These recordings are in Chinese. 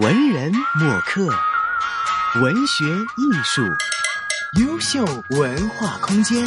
文人墨客，文学艺术，优秀文化空间。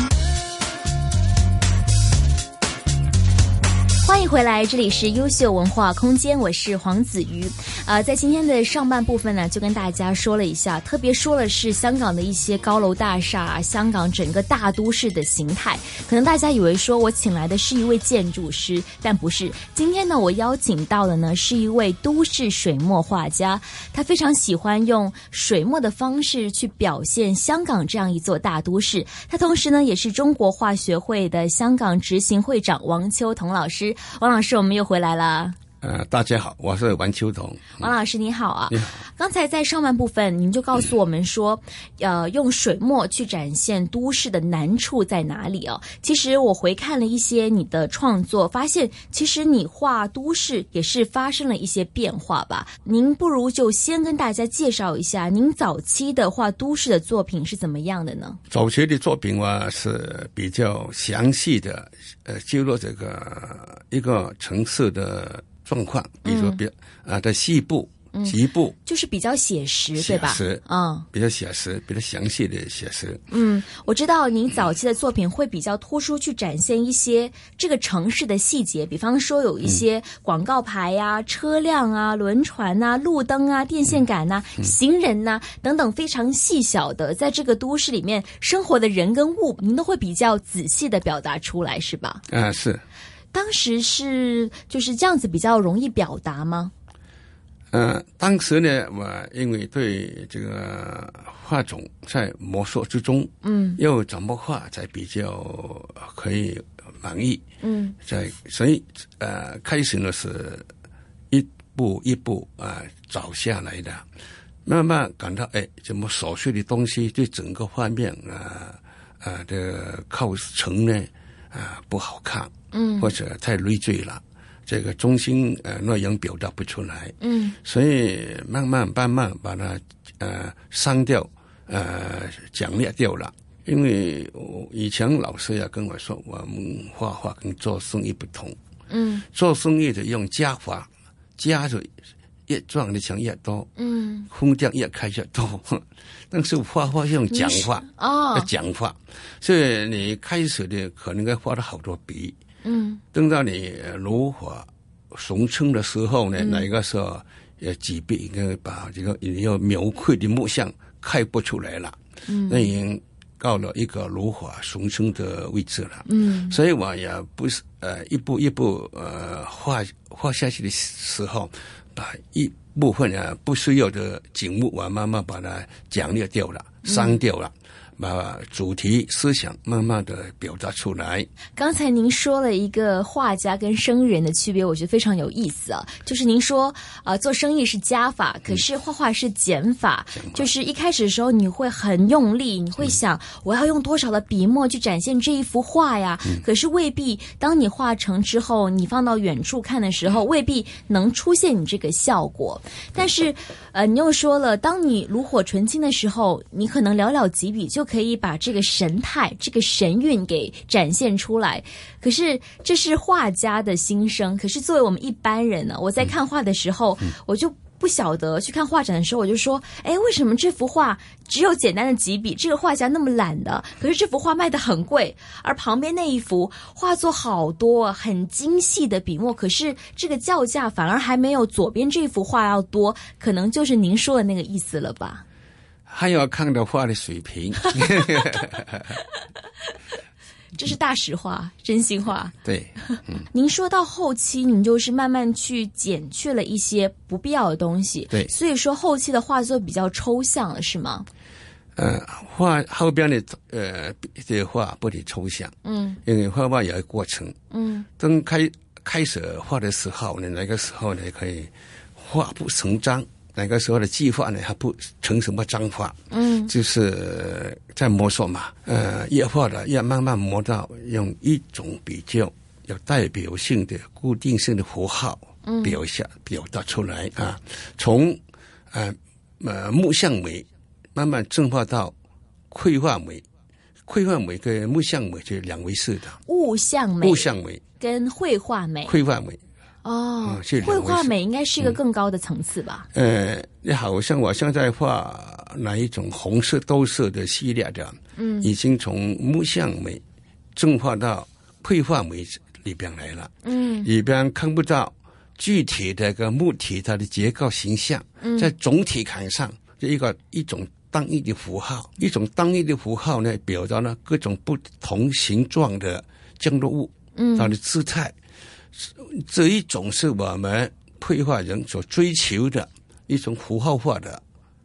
欢迎回来，这里是优秀文化空间，我是黄子瑜。呃，在今天的上半部分呢，就跟大家说了一下，特别说了是香港的一些高楼大厦，香港整个大都市的形态。可能大家以为说我请来的是一位建筑师，但不是。今天呢，我邀请到的呢是一位都市水墨画家，他非常喜欢用水墨的方式去表现香港这样一座大都市。他同时呢，也是中国画学会的香港执行会长王秋彤老师。王老师，我们又回来了。呃，大家好，我是王秋彤。王老师你好啊！刚才在上半部分，您就告诉我们说，呃，用水墨去展现都市的难处在哪里哦？其实我回看了一些你的创作，发现其实你画都市也是发生了一些变化吧。您不如就先跟大家介绍一下，您早期的画都市的作品是怎么样的呢？早期的作品话是比较详细的，呃，记录这个一个城市的。状况，比如说，比啊的细部、局部，就是比较写实，对吧？实，嗯，比较写实，比较详细的写实。嗯，我知道您早期的作品会比较突出，去展现一些这个城市的细节，比方说有一些广告牌呀、车辆啊、轮船呐、路灯啊、电线杆呐、行人呐等等非常细小的，在这个都市里面生活的人跟物，您都会比较仔细的表达出来，是吧？啊，是。当时是就是这样子比较容易表达吗？嗯，当时呢，我因为对这个画种在摸索之中，嗯，要怎么画才比较可以满意？嗯，在所以呃，开始呢是一步一步啊找下来的，慢慢感到哎，怎么琐碎的东西对整个画面啊啊的构成呢啊不好看。嗯，或者太累赘了，这个中心呃内容表达不出来，嗯，所以慢慢慢慢把它呃删掉，呃讲略掉了。因为我以前老师也跟我说，我们画画跟做生意不同，嗯，做生意的用加法，加的越赚的钱越多，嗯，空间越开越多。但是画画用讲话哦，讲话，所以你开始的可能该画了好多笔。嗯，等到你炉火熊称的时候呢，那个时候呃，几笔应该把这个你要描绘的木像开不出来了。嗯，那已经到了一个炉火熊称的位置了。嗯，所以我也不是呃一步一步呃画画下去的时候，把一部分呢不需要的景物，我慢慢把它讲略掉了，删掉了。把主题思想慢慢的表达出来。刚才您说了一个画家跟生意人的区别，我觉得非常有意思啊。就是您说啊，做生意是加法，可是画画是减法。就是一开始的时候你会很用力，你会想我要用多少的笔墨去展现这一幅画呀？可是未必，当你画成之后，你放到远处看的时候，未必能出现你这个效果。但是，呃，你又说了，当你炉火纯青的时候，你可能寥寥几笔就。可以把这个神态、这个神韵给展现出来。可是这是画家的心声。可是作为我们一般人呢，我在看画的时候，我就不晓得去看画展的时候，我就说：哎，为什么这幅画只有简单的几笔？这个画家那么懒的，可是这幅画卖的很贵。而旁边那一幅画作好多很精细的笔墨，可是这个叫价反而还没有左边这幅画要多。可能就是您说的那个意思了吧？还要看的画的水平，这是大实话，真心话。对，您说到后期，您就是慢慢去减去了一些不必要的东西。对，所以说后期的画作比较抽象了，是吗？呃，画后边的呃这画不得抽象，嗯，因为画画有一个过程，嗯，等开开始画的时候呢，那个时候呢可以画不成章。那个时候的计划呢，还不成什么章法，嗯，就是在摸索嘛，呃，越画的越慢慢磨到用一种比较有代表性的固定性的符号，嗯，表下表达出来啊，从呃呃木像美慢慢进化到绘画美，绘画美跟木像美就两回事的，物像美，物像美跟绘画美，绘画美。哦嗯，是绘画美应该是一个更高的层次吧？呃，你好像我现在画哪一种红色、豆色的系列的，嗯，已经从木像美进化到绘画美里边来了，嗯，里边看不到具体的个木体它的结构形象，嗯。在总体看上这一个一种单一的符号，一种单一的符号呢，表达了各种不同形状的降落物，嗯，它的姿态，这一种是我们绘画人所追求的一种符号化的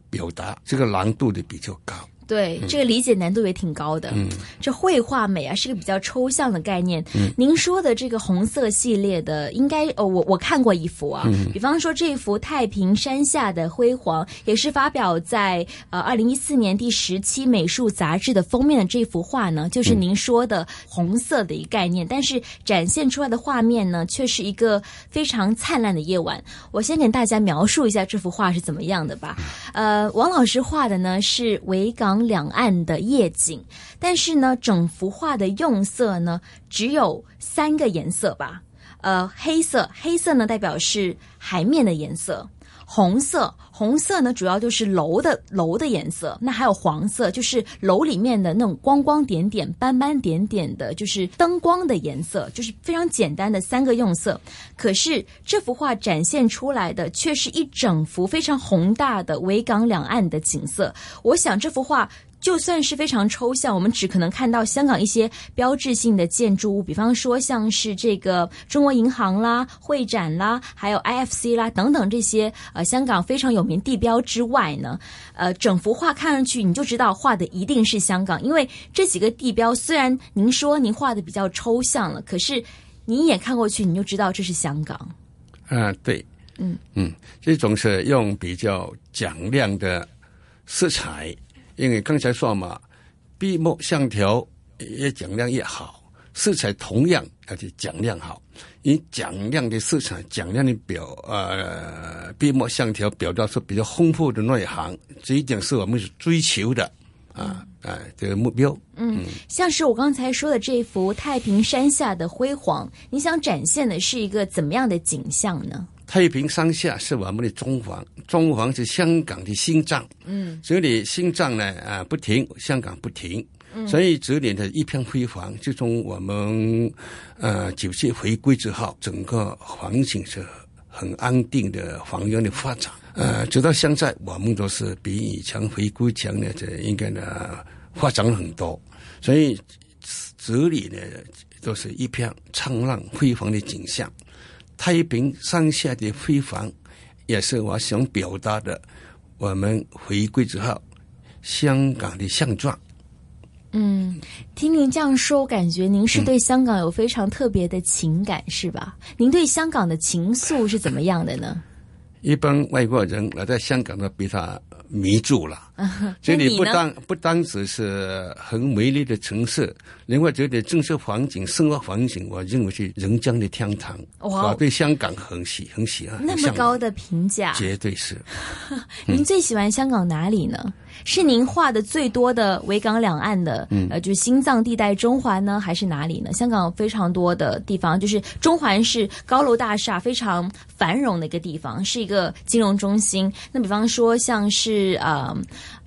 表达，这个难度的比较高。对，这个理解难度也挺高的。嗯，这绘画美啊是个比较抽象的概念。嗯，您说的这个红色系列的，应该哦，我我看过一幅啊，嗯比方说这幅太平山下的辉煌，也是发表在呃二零一四年第十期美术杂志的封面的这幅画呢，就是嗯您说的红色的一个概念，但是展现出来的画面呢，却是一个非常灿烂的夜晚。我先给大家描述一下这幅画是怎么样的吧。呃，王老师画的呢是维港两岸的夜景，但是呢，整幅画的用色呢只有三个颜色吧。呃，黑色，黑色呢代表是海面的颜色。红色，红色呢主要就是楼的楼的颜色，那还有黄色，就是楼里面的那种光光点点、斑斑点点的，就是灯光的颜色，就是非常简单的三个用色。可是这幅画展现出来的却是一整幅非常宏大的维港两岸的景色。我想这幅画。就算是非常抽象，我们只可能看到香港一些标志性的建筑物，比方说像是这个中国银行啦、会展啦，还有 IFC 啦等等这些呃香港非常有名地标之外呢，呃，整幅画看上去你就知道画的一定是香港，因为这几个地标虽然您说您画的比较抽象了，可是你一眼看过去你就知道这是香港。啊，对，嗯。嗯，这种是用比较讲亮的色彩，因为刚才说嘛，闭墨线条越讲亮越好，色彩同样而且讲亮好。你讲亮的色彩、讲亮的表呃闭墨线条表达出比较丰富的内涵，这一点是我们所追求的啊啊这个目标。嗯，像是我刚才说的这幅太平山下的辉煌，你想展现的是一个怎么样的景象呢？太平山下是我们的中环，中环是香港的心脏。嗯，这里心脏呢啊不停，香港不停，嗯所以这里的一片辉煌。自从我们呃九七回归之后，整个环境是很安定的繁荣的发展。呃，直到现在，我们都是比以前回归前呢，这应该呢发展了很多。所以这里呢都是一片灿烂辉煌的景象。太平山下的辉煌，也是我想表达的。我们回归之后，香港的现状。嗯，听您这样说，我感觉您是对香港有非常特别的情感，是吧？您对香港的情愫是怎么样的呢？一般外国人来到香港都被他迷住了。这里不单不单只是很美丽的城市，另外这里政治环境、生活环境，我认为是人间的天堂。哇我对香港很喜很喜欢，那么高的评价，绝对是。您最喜欢香港哪里呢？是您画的最多的维港两岸的，嗯呃，就是心脏地带中环呢，还是哪里呢？香港有非常多的地方，就是中环是高楼大厦非常繁荣的一个地方，是一个金融中心。那比方说像是呃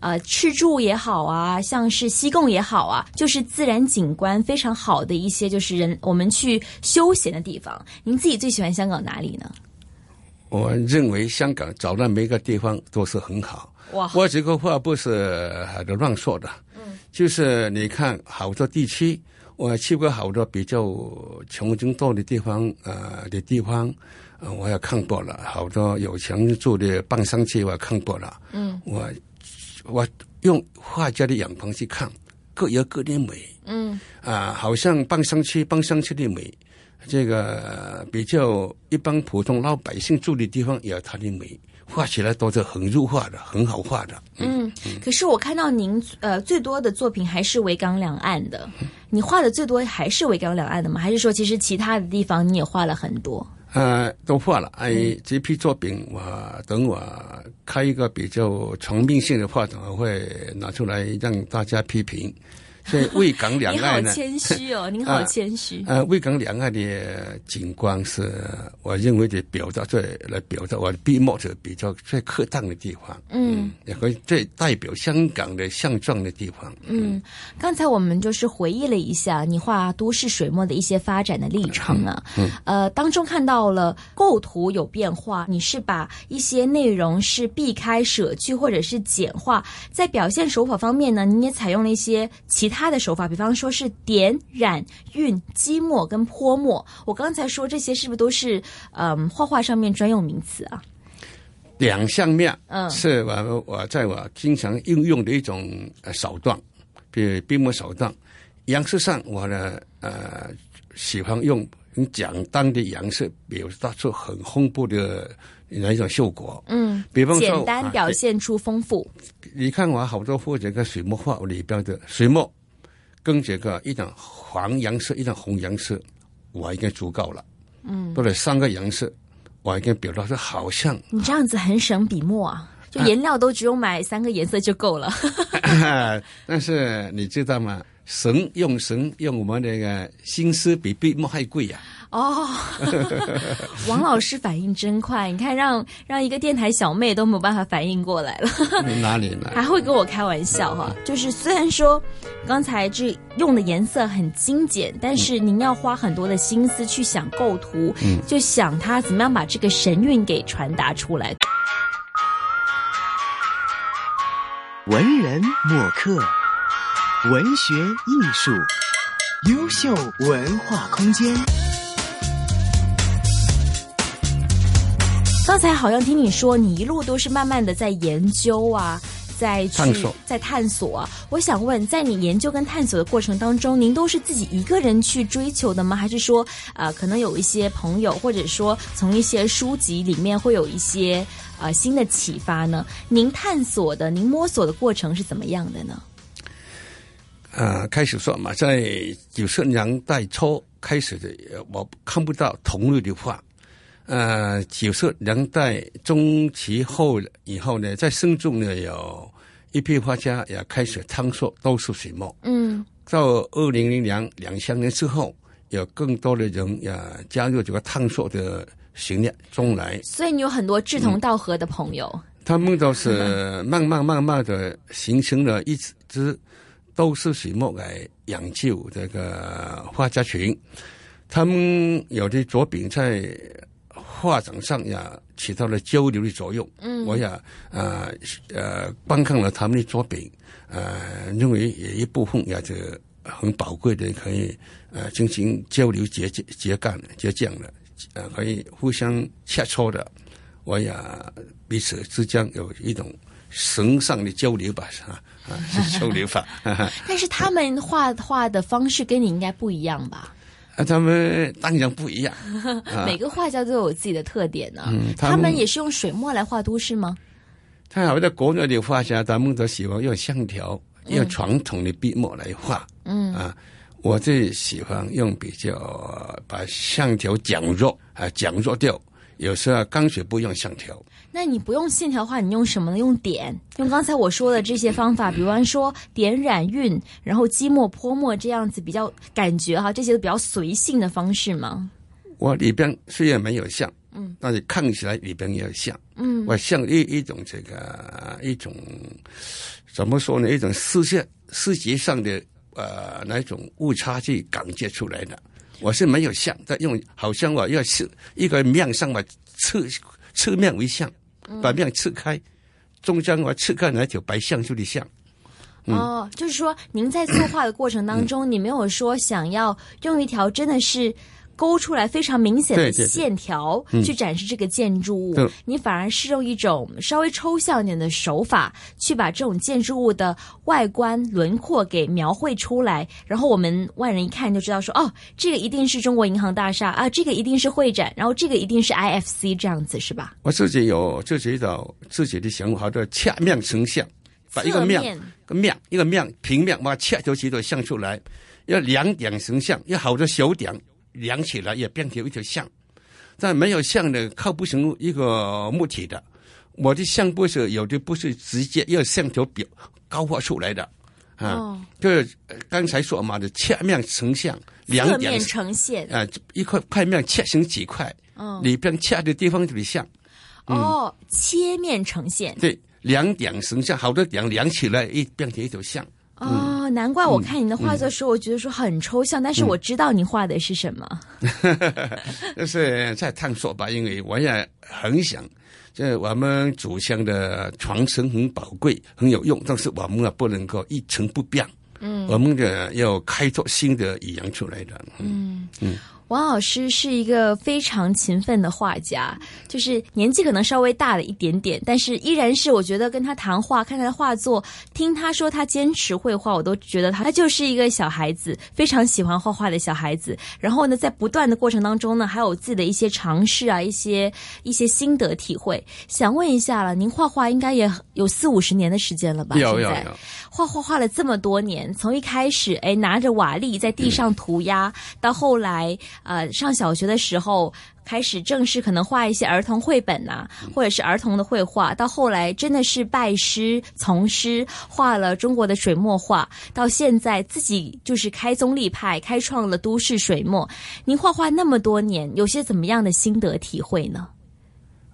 呃赤柱也好啊，像是西贡也好啊，就是自然景观非常好的一些，就是人我们去休闲的地方。您自己最喜欢香港哪里呢？我认为香港找到每个地方都是很好。哇，我这个话不是乱说的，嗯，就是你看好多地区，我去过好多比较穷人多的地方，呃的地方，呃，我也看过了，好多有钱人住的半山区我也看过了，嗯，我我用画家的眼光去看，各有各的美，嗯啊，好像半山区半山区的美，这个比较一般普通老百姓住的地方也有它的美。画起来都是很入画的，很好画的。嗯，可是我看到您呃最多的作品还是维港两岸的，你画的最多还是维港两岸的吗？还是说其实其他的地方你也画了很多？呃，都画了。哎，这批作品我等我开一个比较全面性的话展，我会拿出来让大家批评。所以魏港两你好岸呢，谦虚哦，您好谦虚。呃，魏港两岸的景观是我认为的表达最来表达我的笔墨者比较最恰当的地方，嗯，也可以最代表香港的象状的地方。嗯，刚才我们就是回忆了一下你画都市水墨的一些发展的历程啊，嗯。呃，当中看到了构图有变化，你是把一些内容是避开、舍去或者是简化，在表现手法方面呢，你也采用了一些其他的手法，比方说是点、染、晕、积墨跟泼墨。我刚才说这些是不是都是嗯画画上面专用名词啊？两相面，嗯是我我在我经常应用的一种呃手段，比如笔墨手段。颜色上，我呢呃喜欢用很简单的颜色表达出很丰富的那一种效果。嗯，比方说简单啊表现出丰富。你看我好多画这个水墨画里边的水墨，跟这个一种黄颜色、一种红颜色，我已经足够了。嗯，到了三个颜色，我已经表达出好像你这样子很省笔墨啊，就颜料都只用买三个颜色就够了。但是你知道吗？神用神用我们那个心思比笔墨还贵呀、哦，王老师反应真快，你看让让一个电台小妹都没有办法反应过来了，哪里呢？还会跟我开玩笑哈。就是虽然说刚才这用的颜色很精简，但是您要花很多的心思去想构图，就想他怎么样把这个神韵给传达出来。文人墨客，文学艺术，优秀文化空间。刚才好像听你说，你一路都是慢慢的在研究啊，在去探索在探索啊。我想问，在你研究跟探索的过程当中，您都是自己一个人去追求的吗？还是说，呃，可能有一些朋友，或者说从一些书籍里面会有一些呃新的启发呢？您探索的、您摸索的过程是怎么样的呢？呃，开始说嘛，在九十年代初开始的，呃我看不到同类的画。呃，九十年代中期后以后呢，在深圳呢有一批画家也开始探索都市水墨。嗯到二零零两两千年之后，有更多的人也加入这个探索的行列中来。所以你有很多志同道合的朋友。他们都是慢慢慢慢的形成了一支都是水墨来养就这个画家群。他们有的作品在画展上也起到了交流的作用。嗯我也呃呃观看了他们的作品，呃认为有一部分也是很宝贵的，可以呃进行交流结结干结浆的，呃可以互相切磋的。我也彼此之间有一种神上的交流吧，啊啊，是交流法。但是他们画画的方式跟你应该不一样吧？啊，他们当然不一样。啊每个画家都有自己的特点呢、嗯他他们们也是用水墨来画都市吗？他好在国内的画家，他们都喜欢用线条、用传统的笔墨来画。嗯啊，我最喜欢用比较把线条减弱啊，减弱掉。有时候干脆不用线条，那你不用线条画，你用什么呢？用点，用刚才我说的这些方法，比方说点染晕，然后积墨泼墨这样子比较感觉哈，这些都比较随性的方式吗？我里边虽然没有像，嗯，但是看起来里边也有像，嗯我像一一种这个一种怎么说呢？一种视觉视觉上的呃那种误差去感觉出来的。我是没有像，但用好像我要是一个面上嘛，侧侧面为像，把面刺开，中间我刺开那条白象就的象。嗯哦，就是说您在作画的过程当中，你没有说想要用一条真的是。勾出来非常明显的线条嗯。去展示这个建筑物，对。你反而是用一种稍微抽象一点的手法去把这种建筑物的外观轮廓给描绘出来，然后我们外人一看就知道说，哦，这个一定是中国银行大厦啊，这个一定是会展，然后这个一定是 IFC 这样子是吧？我自己有自己的自己的想法，叫恰面成像，把一个面个面一个面平面把它切出几朵像出来，要两点成像，要好的小点量起来也变成一条像，但没有像的靠不成一个木体的。我的像不是有的不是直接要线条表高画出来的，啊哦，就是呃刚才说嘛的切面成像，两点侧面呈现，啊，一块块面切成几块，嗯，里边切的地方特别像，哦，切面呈现，对，两点成像，好多点量起来一变成一条像。哦，难怪我看你的画作的时候，我觉得说很抽象，但是我知道你画的是什么。就是在探索吧，因为我也很想，这我们祖先的传承很宝贵，很有用，但是我们啊不能够一成不变。嗯，我们的要开拓新的语言出来的。嗯嗯王老师是一个非常勤奋的画家，就是年纪可能稍微大了一点点，但是依然是我觉得跟他谈话、看他的画作、听他说他坚持绘画，我都觉得他他就是一个小孩子，非常喜欢画画的小孩子。然后呢，在不断的过程当中呢，还有自己的一些尝试啊，一些一些心得体会。想问一下了，您画画应该也有四五十年的时间了吧？有有有，画画画了这么多年，从一开始哎拿着瓦砾在地上涂鸦，到后来呃上小学的时候开始正式可能画一些儿童绘本呐、或者是儿童的绘画，到后来真的是拜师从师，画了中国的水墨画，到现在自己就是开宗立派，开创了都市水墨。您画画那么多年，有些怎么样的心得体会呢？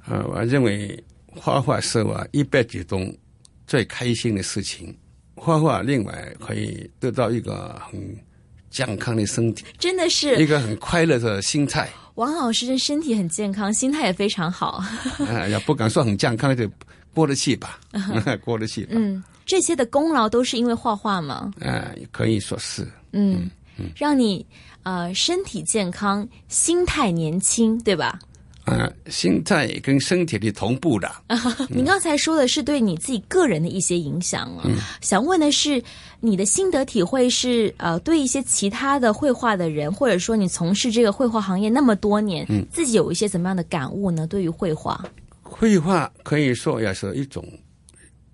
呃，我认为画画是我一辈子中最开心的事情。画画另外可以得到一个很健康的身体，真的是一个很快乐的心态。王老师的身体很健康，心态也非常好。哎呀不敢说很健康，就过得去吧，过得去吧。嗯，这些的功劳都是因为画画吗？哎，可以说是。嗯，让你呃身体健康，心态年轻，对吧？啊，心态跟身体的同步的。您刚才说的是对你自己个人的一些影响啊，想问的是你的心得体会是呃对一些其他的绘画的人，或者说你从事这个绘画行业那么多年，自己有一些怎么样的感悟呢？对于绘画，绘画可以说也是一种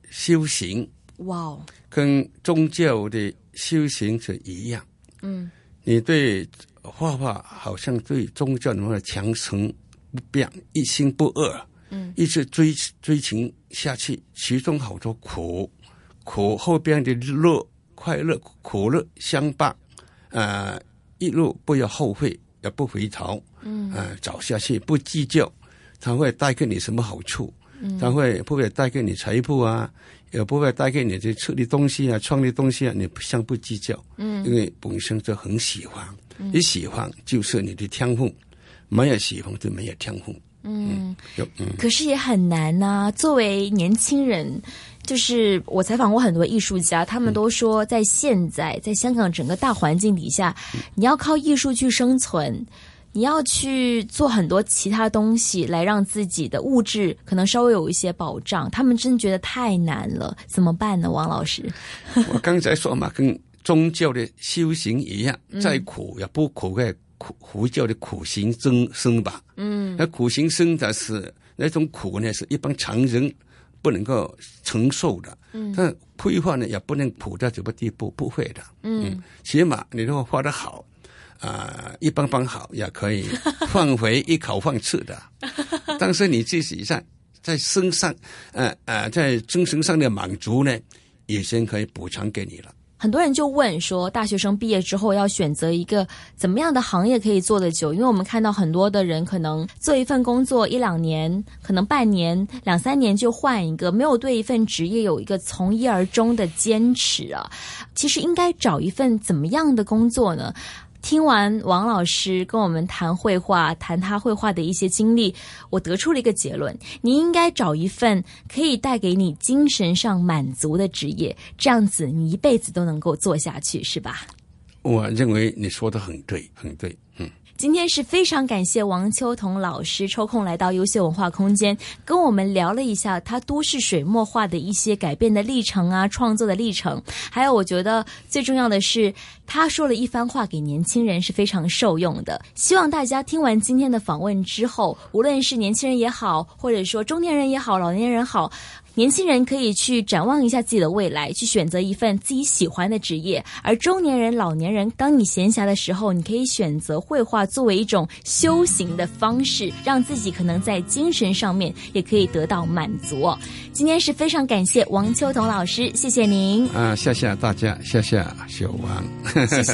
修行，哇哦，跟宗教的修行是一样。嗯，你对画画好像对宗教那么强成不变，一心不二，嗯，一直追追寻下去，其中好多苦，苦后边的乐，快乐苦乐相伴，呃，一路不要后悔，也不回头，嗯，呃，走下去不计较，它会带给你什么好处？他会不会带给你财富啊？也不会带给你这吃的东西啊、穿的东西啊，你不相不计较，嗯，因为本身就很喜欢，你喜欢就是你的天赋，没有喜欢就没有天赋，嗯，有嗯可是也很难呐、作为年轻人，就是我采访过很多艺术家，他们都说，在现在在香港整个大环境底下，你要靠艺术去生存。你要去做很多其他东西来让自己的物质可能稍微有一些保障，他们真觉得太难了，怎么办呢？王老师，我刚才说嘛，跟宗教的修行一样，再苦也不苦在苦佛教的苦行僧僧吧。嗯，那苦行僧的是那种苦呢，是一般常人不能够承受的。嗯，但绘画呢，也不能苦到什么地步，不会的。嗯，起码你如果画得好。啊、一般般好也可以 换回一口饭吃的，但是你自己在在身上，呃呃，在精神上的满足呢，也先可以补偿给你了。很多人就问说，大学生毕业之后要选择一个怎么样的行业可以做得久？因为我们看到很多的人可能做一份工作一两年，可能半年、两三年就换一个，没有对一份职业有一个从一而终的坚持啊。其实应该找一份怎么样的工作呢？听完王老师跟我们谈绘画，谈他绘画的一些经历，我得出了一个结论：你应该找一份可以带给你精神上满足的职业，这样子你一辈子都能够做下去，是吧？我认为你说的很对，很对，嗯。今天是非常感谢王秋彤老师抽空来到优秀文化空间，跟我们聊了一下他都市水墨画的一些改变的历程啊，创作的历程。还有，我觉得最重要的是，他说了一番话给年轻人是非常受用的。希望大家听完今天的访问之后，无论是年轻人也好，或者说中年人也好，老年人好，年轻人可以去展望一下自己的未来，去选择一份自己喜欢的职业；而中年人、老年人，当你闲暇的时候，你可以选择绘画作为一种修行的方式，让自己可能在精神上面也可以得到满足。今天是非常感谢王秋彤老师，谢谢您。啊，谢谢大家，谢谢小王，谢谢。